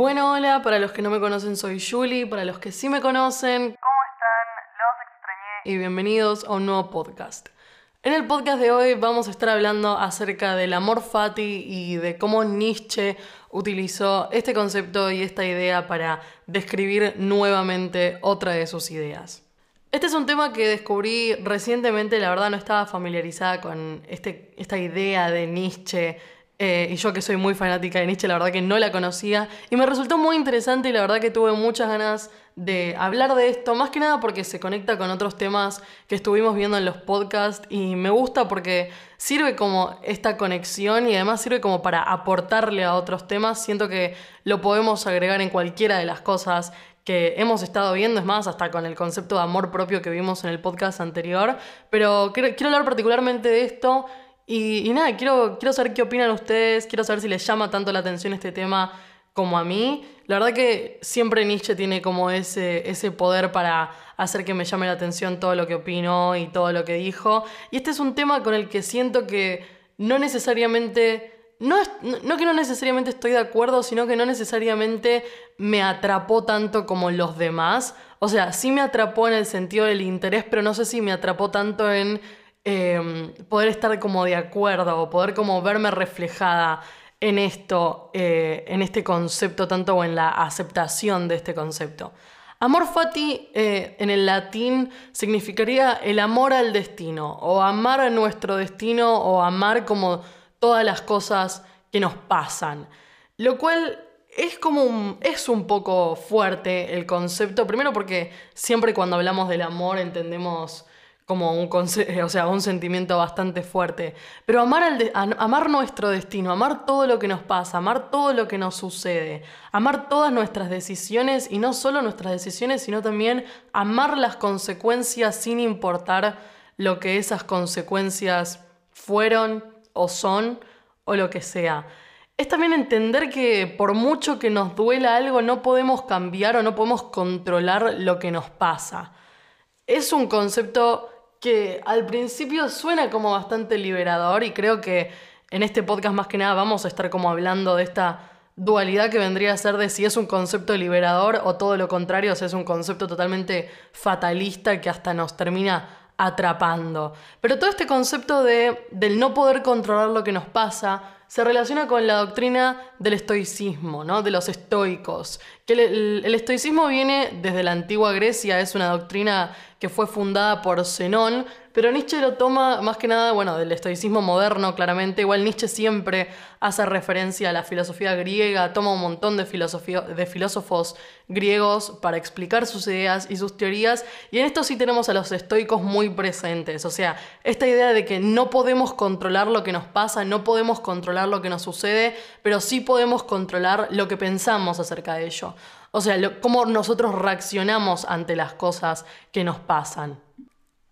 Bueno, hola, para los que no me conocen soy Julie, para los que sí me conocen, ¿cómo están? Los extrañé. Y bienvenidos a un nuevo podcast. En el podcast de hoy vamos a estar hablando acerca del amor fati y de cómo Nietzsche utilizó este concepto y esta idea para describir nuevamente otra de sus ideas. Este es un tema que descubrí recientemente, la verdad no estaba familiarizada con este, esta idea de Nietzsche eh, y yo que soy muy fanática de Nietzsche, la verdad que no la conocía. Y me resultó muy interesante y la verdad que tuve muchas ganas de hablar de esto, más que nada porque se conecta con otros temas que estuvimos viendo en los podcasts y me gusta porque sirve como esta conexión y además sirve como para aportarle a otros temas. Siento que lo podemos agregar en cualquiera de las cosas que hemos estado viendo, es más, hasta con el concepto de amor propio que vimos en el podcast anterior. Pero quiero, hablar particularmente de esto y, nada, quiero, quiero saber qué opinan ustedes, quiero saber si les llama tanto la atención este tema como a mí. La verdad que siempre Nietzsche tiene como ese, ese poder para hacer que me llame la atención todo lo que opinó y todo lo que dijo. Y este es un tema con el que siento que no necesariamente... No, no que no necesariamente estoy de acuerdo, sino que no necesariamente me atrapó tanto como los demás. O sea, sí me atrapó en el sentido del interés, pero no sé si me atrapó tanto en Em, poder estar como de acuerdo poder como verme reflejada en esto, eh, en este concepto, tanto o en la aceptación de este concepto. Amor fati eh, en el latín significaría el amor al destino, o amar a nuestro destino, o amar como todas las cosas que nos pasan. Lo cual es como un, es un poco fuerte el concepto, primero porque siempre cuando hablamos del amor entendemos como un, o sea, un sentimiento bastante fuerte. Pero amar, al amar nuestro destino, amar todo lo que nos pasa, amar todo lo que nos sucede, amar todas nuestras decisiones y no solo nuestras decisiones, sino también amar las consecuencias sin importar lo que esas consecuencias fueron o son o lo que sea. Es también entender que por mucho que nos duela algo, no podemos cambiar o no podemos controlar lo que nos pasa. Es un concepto que al principio suena como bastante liberador y creo que en este podcast más que nada vamos a estar como hablando de esta dualidad que vendría a ser de si es un concepto liberador o todo lo contrario, sea, es un concepto totalmente fatalista que hasta nos termina atrapando. Pero todo este concepto de, del no poder controlar lo que nos pasa se relaciona con la doctrina del estoicismo, ¿no? de los estoicos. El estoicismo viene desde la antigua Grecia, es una doctrina que fue fundada por Zenón, pero Nietzsche lo toma más que nada, bueno, del estoicismo moderno, claramente. Igual Nietzsche siempre hace referencia a la filosofía griega, toma un montón de filósofos griegos para explicar sus ideas y sus teorías. Y en esto sí tenemos a los estoicos muy presentes. O sea, esta idea de que no podemos controlar lo que nos pasa, no podemos controlar lo que nos sucede, pero sí podemos controlar lo que pensamos acerca de ello. O sea, cómo nosotros reaccionamos ante las cosas que nos pasan.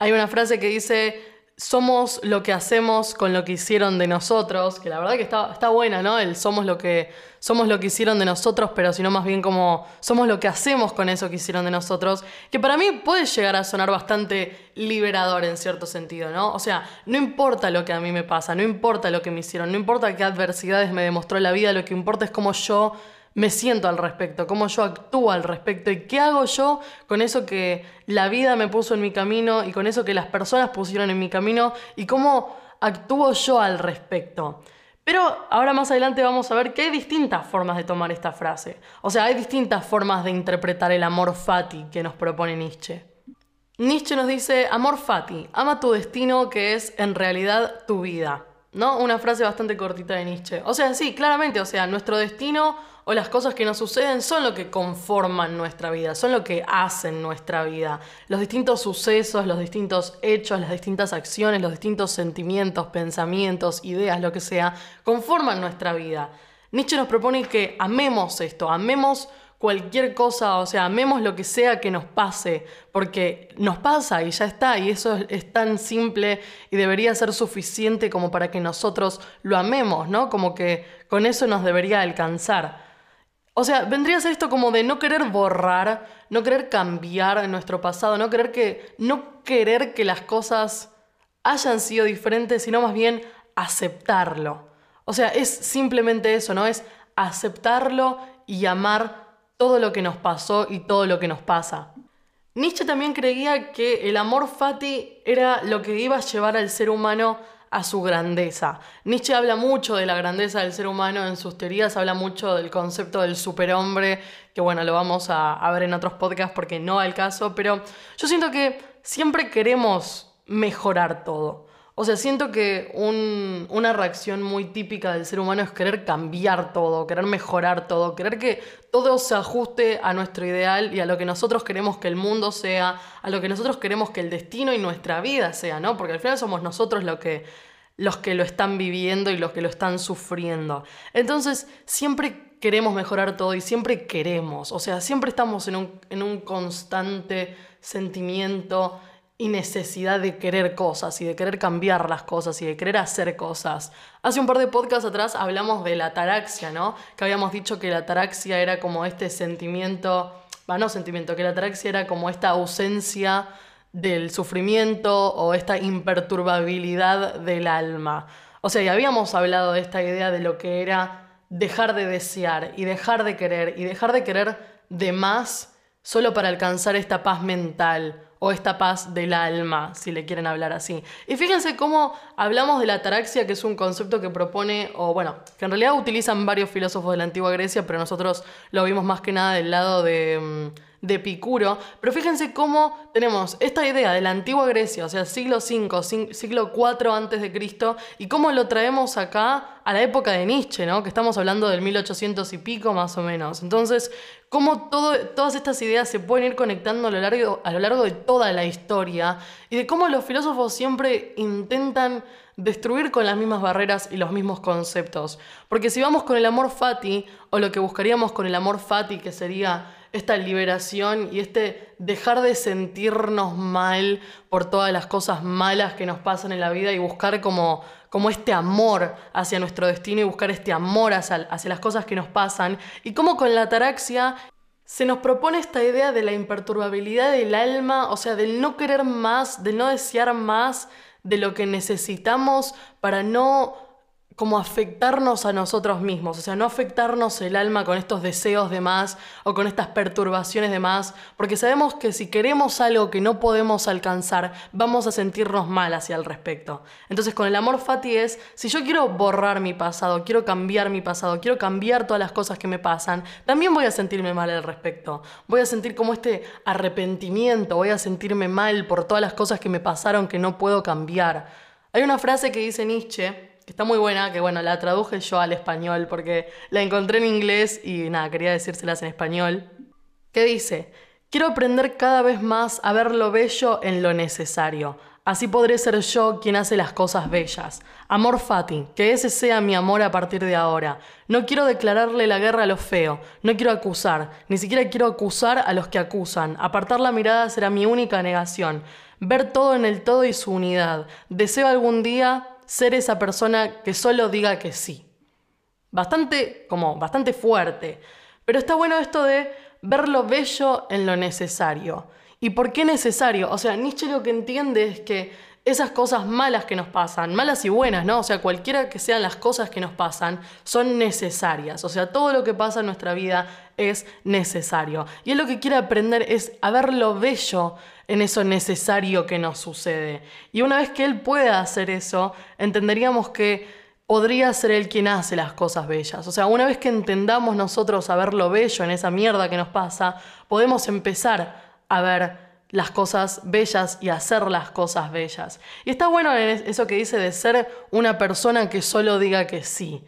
Hay una frase que dice, somos lo que hacemos con lo que hicieron de nosotros, que la verdad que está, está buena, ¿no? El somos lo, que, somos lo que hicieron de nosotros, pero sino más bien como somos lo que hacemos con eso que hicieron de nosotros, que para mí puede llegar a sonar bastante liberador en cierto sentido, ¿no? O sea, no importa lo que a mí me pasa, no importa lo que me hicieron, no importa qué adversidades me demostró la vida, lo que importa es cómo yo me siento al respecto, cómo yo actúo al respecto y qué hago yo con eso que la vida me puso en mi camino y con eso que las personas pusieron en mi camino y cómo actúo yo al respecto. Pero ahora más adelante vamos a ver que hay distintas formas de tomar esta frase. O sea, hay distintas formas de interpretar el amor fati que nos propone Nietzsche. Nietzsche nos dice, amor fati, ama tu destino que es en realidad tu vida. ¿No? Una frase bastante cortita de Nietzsche. O sea, sí, claramente, o sea, nuestro destino o las cosas que nos suceden son lo que conforman nuestra vida, son lo que hacen nuestra vida. Los distintos sucesos, los distintos hechos, las distintas acciones, los distintos sentimientos, pensamientos, ideas, lo que sea, conforman nuestra vida. Nietzsche nos propone que amemos esto, amemos cualquier cosa, o sea, amemos lo que sea que nos pase, porque nos pasa y ya está, y eso es, tan simple y debería ser suficiente como para que nosotros lo amemos, ¿no? Como que con eso nos debería alcanzar. O sea, vendría a ser esto como de no querer borrar, no querer cambiar nuestro pasado, no querer que, no querer que las cosas hayan sido diferentes, sino más bien aceptarlo. O sea, es simplemente eso, ¿no? Es aceptarlo y amar todo lo que nos pasó y todo lo que nos pasa. Nietzsche también creía que el amor fati era lo que iba a llevar al ser humano a su grandeza. Nietzsche habla mucho de la grandeza del ser humano en sus teorías, habla mucho del concepto del superhombre, que bueno, lo vamos a, a ver en otros podcasts porque no el caso, pero yo siento que siempre queremos mejorar todo. O sea, siento que una reacción muy típica del ser humano es querer cambiar todo, querer mejorar todo, querer que todo se ajuste a nuestro ideal y a lo que nosotros queremos que el mundo sea, a lo que nosotros queremos que el destino y nuestra vida sea, ¿no? Porque al final somos nosotros los que, los que lo están viviendo y los que lo están sufriendo. Entonces, siempre queremos mejorar todo y siempre queremos, o sea, siempre estamos en un, en un constante sentimiento y necesidad de querer cosas y de querer cambiar las cosas y de querer hacer cosas. Hace un par de podcasts atrás hablamos de la ataraxia, ¿no? Que habíamos dicho que la ataraxia era como este sentimiento, bueno, no sentimiento, que la ataraxia era como esta ausencia del sufrimiento o esta imperturbabilidad del alma. O sea, y habíamos hablado de esta idea de lo que era dejar de desear y dejar de querer y dejar de querer de más solo para alcanzar esta paz mental o esta paz del alma, si le quieren hablar así. Y fíjense cómo hablamos de la ataraxia, que es un concepto que propone, o bueno, que en realidad utilizan varios filósofos de la antigua Grecia, pero nosotros lo vimos más que nada del lado de, mm, de Epicuro. Pero fíjense cómo tenemos esta idea de la antigua Grecia, o sea, siglo V, siglo IV antes de Cristo, y cómo lo traemos acá a la época de Nietzsche, ¿no? Que estamos hablando del 1800 y pico más o menos. Entonces, cómo todas estas ideas se pueden ir conectando a lo, largo, a lo largo de toda la historia y de cómo los filósofos siempre intentan destruir con las mismas barreras y los mismos conceptos. Porque si vamos con el amor fati, o lo que buscaríamos con el amor fati, que sería esta liberación y este dejar de sentirnos mal por todas las cosas malas que nos pasan en la vida y buscar como, como este amor hacia nuestro destino y buscar este amor hacia, hacia las cosas que nos pasan. Y como con la ataraxia se nos propone esta idea de la imperturbabilidad del alma, o sea, del no querer más, del no desear más de lo que necesitamos para no como afectarnos a nosotros mismos, o sea, no afectarnos el alma con estos deseos de más o con estas perturbaciones de más, porque sabemos que si queremos algo que no podemos alcanzar, vamos a sentirnos mal hacia el respecto. Entonces, con el amor fati es, si yo quiero borrar mi pasado, quiero cambiar mi pasado, quiero cambiar todas las cosas que me pasan, también voy a sentirme mal al respecto. Voy a sentir como este arrepentimiento, voy a sentirme mal por todas las cosas que me pasaron que no puedo cambiar. Hay una frase que dice Nietzsche, está muy buena, que bueno, la traduje yo al español porque la encontré en inglés y nada, quería decírselas en español, que dice, quiero aprender cada vez más a ver lo bello en lo necesario. Así podré ser yo quien hace las cosas bellas. Amor Fati, que ese sea mi amor a partir de ahora. No quiero declararle la guerra a lo feo, no quiero acusar, ni siquiera quiero acusar a los que acusan. Apartar la mirada será mi única negación. Ver todo en el todo y su unidad. Deseo algún día ser esa persona que solo diga que sí. Bastante, como, bastante fuerte. Pero está bueno esto de ver lo bello en lo necesario. ¿Y por qué necesario? O sea, Nietzsche lo que entiende es que esas cosas malas que nos pasan, malas y buenas, ¿no? O sea, cualquiera que sean las cosas que nos pasan, son necesarias. O sea, todo lo que pasa en nuestra vida es necesario. Y él lo que quiere aprender es a ver lo bello en eso necesario que nos sucede. Y una vez que él pueda hacer eso, entenderíamos que podría ser él quien hace las cosas bellas. O sea, una vez que entendamos nosotros a ver lo bello en esa mierda que nos pasa, podemos empezar a ver las cosas bellas y hacer las cosas bellas. Y está bueno eso que dice de ser una persona que solo diga que sí.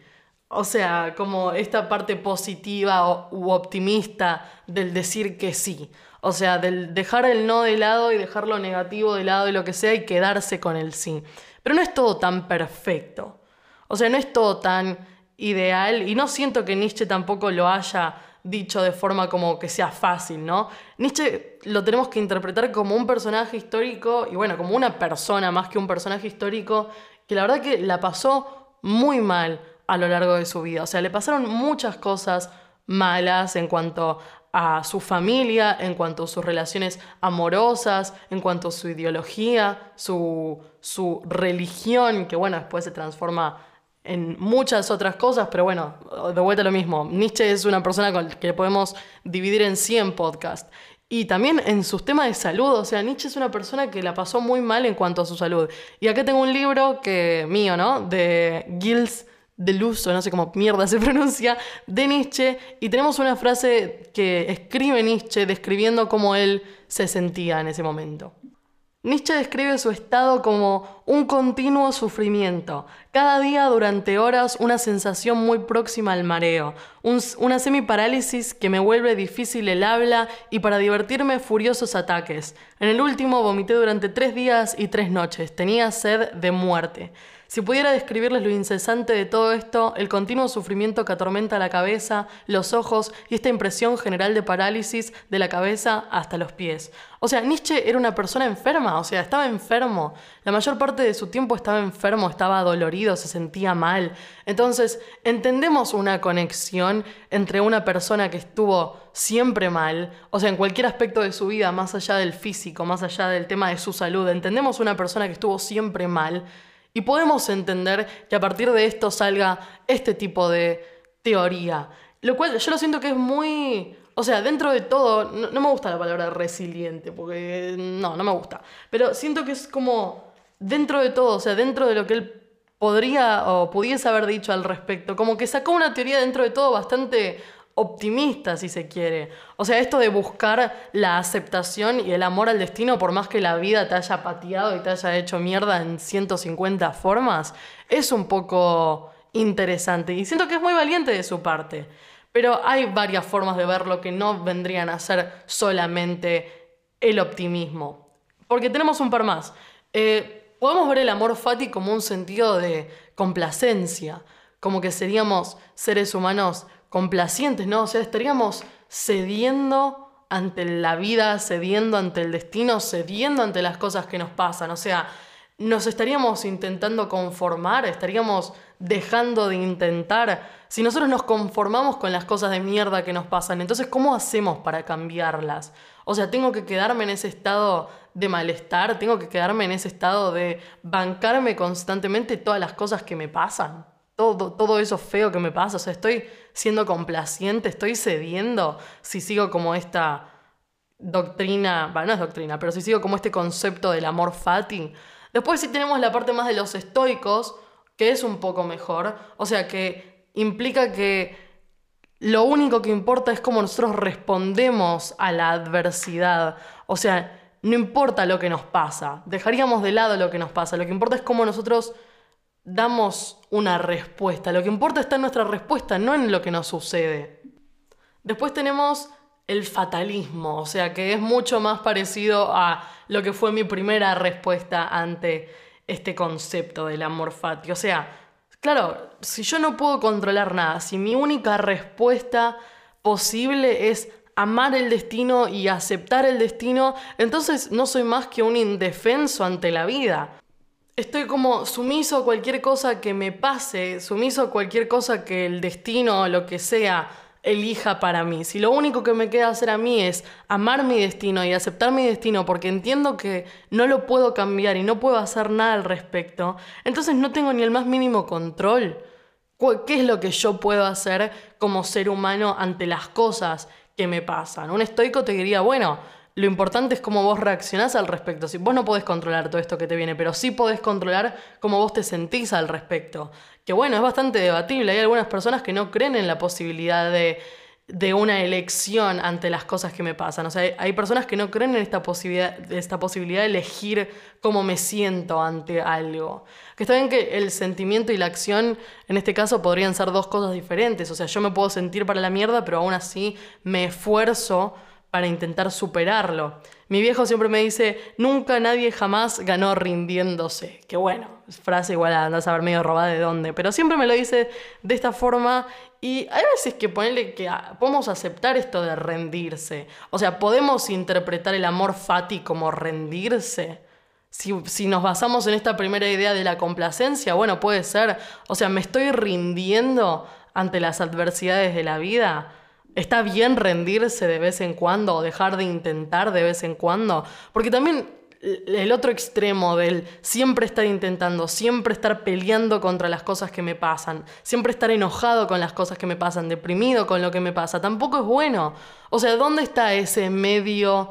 O sea, como esta parte positiva u optimista del decir que sí. O sea, del dejar el no de lado y dejar lo negativo de lado y lo que sea y quedarse con el sí. Pero no es todo tan perfecto. O sea, no es todo tan ideal y no siento que Nietzsche tampoco lo haya dicho de forma como que sea fácil, ¿no? Nietzsche lo tenemos que interpretar como un personaje histórico y bueno, como una persona más que un personaje histórico que la verdad que la pasó muy mal a lo largo de su vida. O sea, le pasaron muchas cosas malas en cuanto a su familia, en cuanto a sus relaciones amorosas, en cuanto a su ideología, su, su religión, que bueno, después se transforma en muchas otras cosas, pero bueno, de vuelta lo mismo. Nietzsche es una persona que podemos dividir en 100 podcasts. Y también en sus temas de salud, o sea, Nietzsche es una persona que la pasó muy mal en cuanto a su salud. Y acá tengo un libro que mío, ¿no? De Gilles Deleuze, no sé cómo mierda se pronuncia, de Nietzsche. Y tenemos una frase que escribe Nietzsche describiendo cómo él se sentía en ese momento. Nietzsche describe su estado como un continuo sufrimiento, cada día durante horas una sensación muy próxima al mareo, una semiparálisis que me vuelve difícil el habla y para divertirme furiosos ataques. En el último vomité durante tres días y tres noches, tenía sed de muerte. Si pudiera describirles lo incesante de todo esto, el continuo sufrimiento que atormenta la cabeza, los ojos y esta impresión general de parálisis de la cabeza hasta los pies. O sea, Nietzsche era una persona enferma, o sea, estaba enfermo. La mayor parte de su tiempo estaba enfermo, estaba dolorido, se sentía mal. Entonces, entendemos una conexión entre una persona que estuvo siempre mal, o sea, en cualquier aspecto de su vida, más allá del físico, más allá del tema de su salud, entendemos una persona que estuvo siempre mal y podemos entender que a partir de esto salga este tipo de teoría. Lo cual yo lo siento que es muy... O sea, dentro de todo, no, me gusta la palabra resiliente, porque no, no me gusta. Pero siento que es como dentro de todo, o sea, dentro de lo que él podría o pudiese haber dicho al respecto, como que sacó una teoría dentro de todo bastante optimista, si se quiere. O sea, esto de buscar la aceptación y el amor al destino, por más que la vida te haya pateado y te haya hecho mierda en 150 formas, es un poco interesante. Y siento que es muy valiente de su parte. Pero hay varias formas de verlo que no vendrían a ser solamente el optimismo. Porque tenemos un par más. Eh, podemos ver el amor fati como un sentido de complacencia, como que seríamos seres humanos complacientes, ¿no? O sea, estaríamos cediendo ante la vida, cediendo ante el destino, cediendo ante las cosas que nos pasan. O sea, nos estaríamos intentando conformar, estaríamos dejando de intentar. Si nosotros nos conformamos con las cosas de mierda que nos pasan, entonces ¿cómo hacemos para cambiarlas? O sea, tengo que quedarme en ese estado de malestar, tengo que quedarme en ese estado de bancarme constantemente todas las cosas que me pasan todo, eso feo que me pasa. O sea, estoy siendo complaciente, estoy cediendo si sigo como esta doctrina, bueno, no es doctrina, pero si sigo como este concepto del amor fati. Después sí tenemos la parte más de los estoicos, que es un poco mejor. O sea, que implica que lo único que importa es cómo nosotros respondemos a la adversidad. O sea, no importa lo que nos pasa, dejaríamos de lado lo que nos pasa, lo que importa es cómo nosotros damos una respuesta. Lo que importa está en nuestra respuesta, no en lo que nos sucede. Después tenemos el fatalismo, o sea que es mucho más parecido a lo que fue mi primera respuesta ante este concepto del amor fati. O sea, claro, si yo no puedo controlar nada, si mi única respuesta posible es amar el destino y aceptar el destino, entonces no soy más que un indefenso ante la vida estoy como sumiso a cualquier cosa que me pase, sumiso a cualquier cosa que el destino o lo que sea elija para mí. Si lo único que me queda hacer a mí es amar mi destino y aceptar mi destino porque entiendo que no lo puedo cambiar y no puedo hacer nada al respecto, entonces no tengo ni el más mínimo control. ¿Qué es lo que yo puedo hacer como ser humano ante las cosas que me pasan? Un estoico te diría, bueno, lo importante es cómo vos reaccionás al respecto. Si vos no podés controlar todo esto que te viene, pero sí podés controlar cómo vos te sentís al respecto. Que bueno, es bastante debatible. Hay algunas personas que no creen en la posibilidad de, de una elección ante las cosas que me pasan. O sea, hay, personas que no creen en esta posibilidad, esta posibilidad de elegir cómo me siento ante algo. Que está bien que el sentimiento y la acción, en este caso, podrían ser dos cosas diferentes. O sea, yo me puedo sentir para la mierda, pero aún así me esfuerzo para intentar superarlo. Mi viejo siempre me dice, nunca nadie jamás ganó rindiéndose. Que bueno, frase igual a andar a saber medio robada de dónde, pero siempre me lo dice de esta forma y hay veces que ponerle que podemos aceptar esto de rendirse. O sea, podemos interpretar el amor fati como rendirse. Si, si, nos basamos en esta primera idea de la complacencia, bueno, puede ser, o sea, me estoy rindiendo ante las adversidades de la vida. Está bien rendirse de vez en cuando o dejar de intentar de vez en cuando. Porque también el otro extremo del siempre estar intentando, siempre estar peleando contra las cosas que me pasan, siempre estar enojado con las cosas que me pasan, deprimido con lo que me pasa, tampoco es bueno. O sea, ¿dónde está ese medio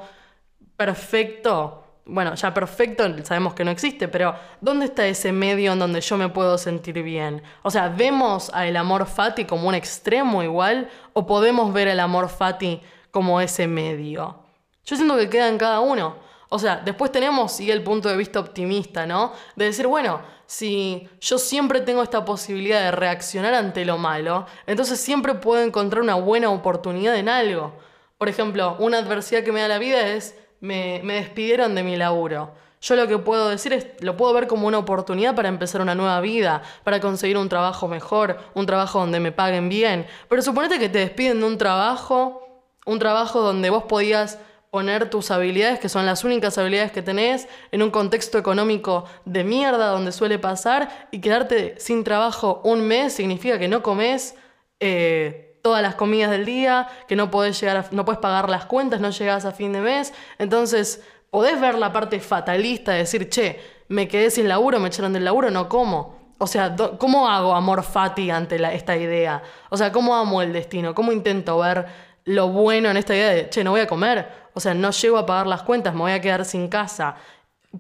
perfecto? Bueno, ya perfecto sabemos que no existe, pero ¿dónde está ese medio en donde yo me puedo sentir bien? O sea, ¿vemos al amor fati como un extremo igual o podemos ver el amor fati como ese medio? Yo siento que queda en cada uno. O sea, después tenemos, sigue el punto de vista optimista, ¿no? De decir, bueno, si yo siempre tengo esta posibilidad de reaccionar ante lo malo, entonces siempre puedo encontrar una buena oportunidad en algo. Por ejemplo, una adversidad que me da la vida es, me, despidieron de mi laburo. Yo lo que puedo decir es, lo puedo ver como una oportunidad para empezar una nueva vida, para conseguir un trabajo mejor, un trabajo donde me paguen bien. Pero suponete que te despiden de un trabajo, un trabajo donde vos podías poner tus habilidades, que son las únicas habilidades que tenés, en un contexto económico de mierda donde suele pasar, y quedarte sin trabajo un mes significa que no comes eh, todas las comidas del día, que no podés, llegar no puedes pagar las cuentas, no llegas a fin de mes. Entonces, podés ver la parte fatalista de decir, che, me quedé sin laburo, me echaron del laburo, no como. O sea, ¿cómo hago amor fati ante esta idea? O sea, ¿cómo amo el destino? ¿Cómo intento ver lo bueno en esta idea de, che, no voy a comer? o sea, no llego a pagar las cuentas, me voy a quedar sin casa.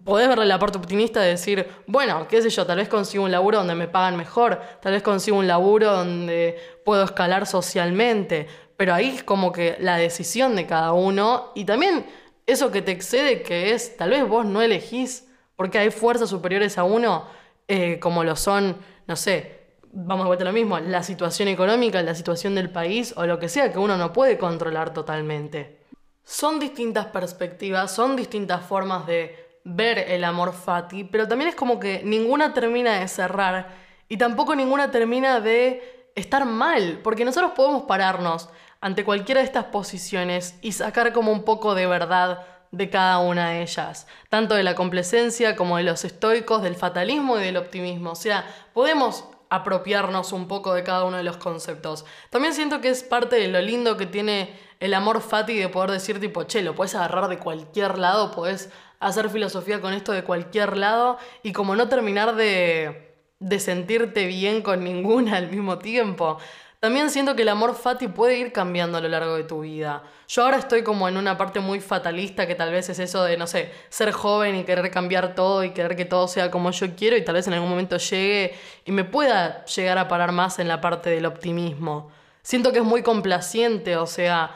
Podés verle la parte optimista de decir, bueno, qué sé yo, tal vez consigo un laburo donde me pagan mejor, tal vez consigo un laburo donde puedo escalar socialmente, pero ahí es como que la decisión de cada uno y también eso que te excede, que es, tal vez vos no elegís, porque hay fuerzas superiores a uno, eh, como lo son, no sé, vamos a vuelta a lo mismo, la situación económica, la situación del país o lo que sea que uno no puede controlar totalmente. Son distintas perspectivas, son distintas formas de ver el amor fati, pero también es como que ninguna termina de cerrar y tampoco ninguna termina de estar mal, porque nosotros podemos pararnos ante cualquiera de estas posiciones y sacar como un poco de verdad de cada una de ellas, tanto de la complacencia como de los estoicos, del fatalismo y del optimismo. O sea, podemos apropiarnos un poco de cada uno de los conceptos. También siento que es parte de lo lindo que tiene el amor fati de poder decir tipo, che, lo puedes agarrar de cualquier lado, puedes hacer filosofía con esto de cualquier lado y como no terminar de, de sentirte bien con ninguna al mismo tiempo. También siento que el amor fati puede ir cambiando a lo largo de tu vida. Yo ahora estoy como en una parte muy fatalista que tal vez es eso de, no sé, ser joven y querer cambiar todo y querer que todo sea como yo quiero y tal vez en algún momento llegue y me pueda llegar a parar más en la parte del optimismo. Siento que es muy complaciente, o sea,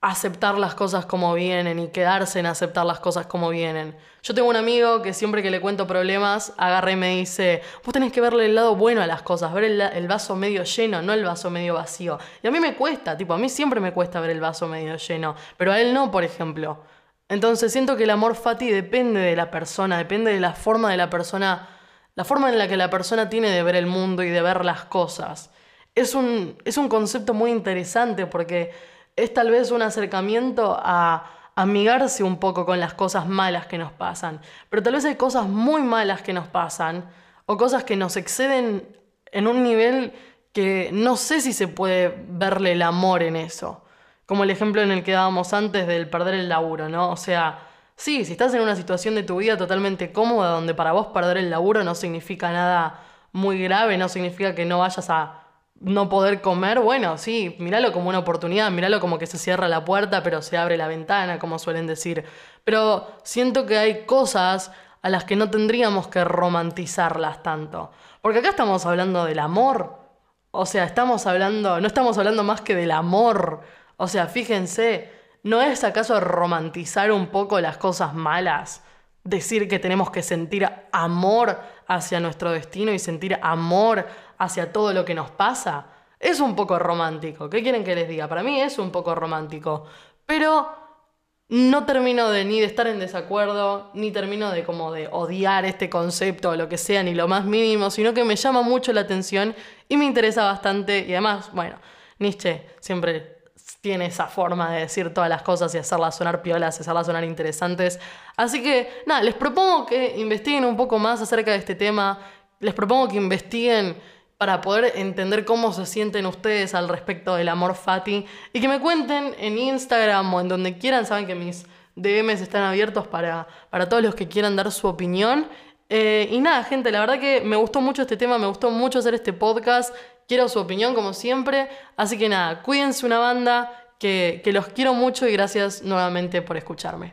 aceptar las cosas como vienen y quedarse en aceptar las cosas como vienen. Yo tengo un amigo que siempre que le cuento problemas, agarra y me dice, vos tenés que verle el lado bueno a las cosas, ver el, vaso medio lleno, no el vaso medio vacío. Y a mí me cuesta, tipo, a mí siempre me cuesta ver el vaso medio lleno, pero a él no, por ejemplo. Entonces siento que el amor fati depende de la persona, depende de la forma de la persona, la forma en la que la persona tiene de ver el mundo y de ver las cosas. Es un, es un concepto muy interesante porque es tal vez un acercamiento a amigarse un poco con las cosas malas que nos pasan. Pero tal vez hay cosas muy malas que nos pasan o cosas que nos exceden en un nivel que no sé si se puede verle el amor en eso. Como el ejemplo en el que dábamos antes del perder el laburo, ¿no? O sea, sí, si estás en una situación de tu vida totalmente cómoda donde para vos perder el laburo no significa nada muy grave, no significa que no vayas a no poder comer, bueno, sí, míralo como una oportunidad, míralo como que se cierra la puerta, pero se abre la ventana, como suelen decir. Pero siento que hay cosas a las que no tendríamos que romantizarlas tanto. Porque acá estamos hablando del amor. O sea, estamos hablando, no estamos hablando más que del amor. O sea, fíjense, ¿no es acaso romantizar un poco las cosas malas? Decir que tenemos que sentir amor hacia nuestro destino y sentir amor hacia todo lo que nos pasa, es un poco romántico. ¿Qué quieren que les diga? Para mí es un poco romántico. Pero no termino de ni de estar en desacuerdo, ni termino de como de odiar este concepto o lo que sea, ni lo más mínimo, sino que me llama mucho la atención y me interesa bastante. Y además, bueno, Nietzsche siempre tiene esa forma de decir todas las cosas y hacerlas sonar piolas, hacerlas sonar interesantes. Así que, nada, les propongo que investiguen un poco más acerca de este tema. Les propongo que investiguen para poder entender cómo se sienten ustedes al respecto del amor fati y que me cuenten en Instagram o en donde quieran, saben que mis DMs están abiertos para, para todos los que quieran dar su opinión. Eh, y nada, gente, la verdad que me gustó mucho este tema, me gustó mucho hacer este podcast. Quiero su opinión como siempre. Así que nada, cuídense una banda, que, que los quiero mucho y gracias nuevamente por escucharme.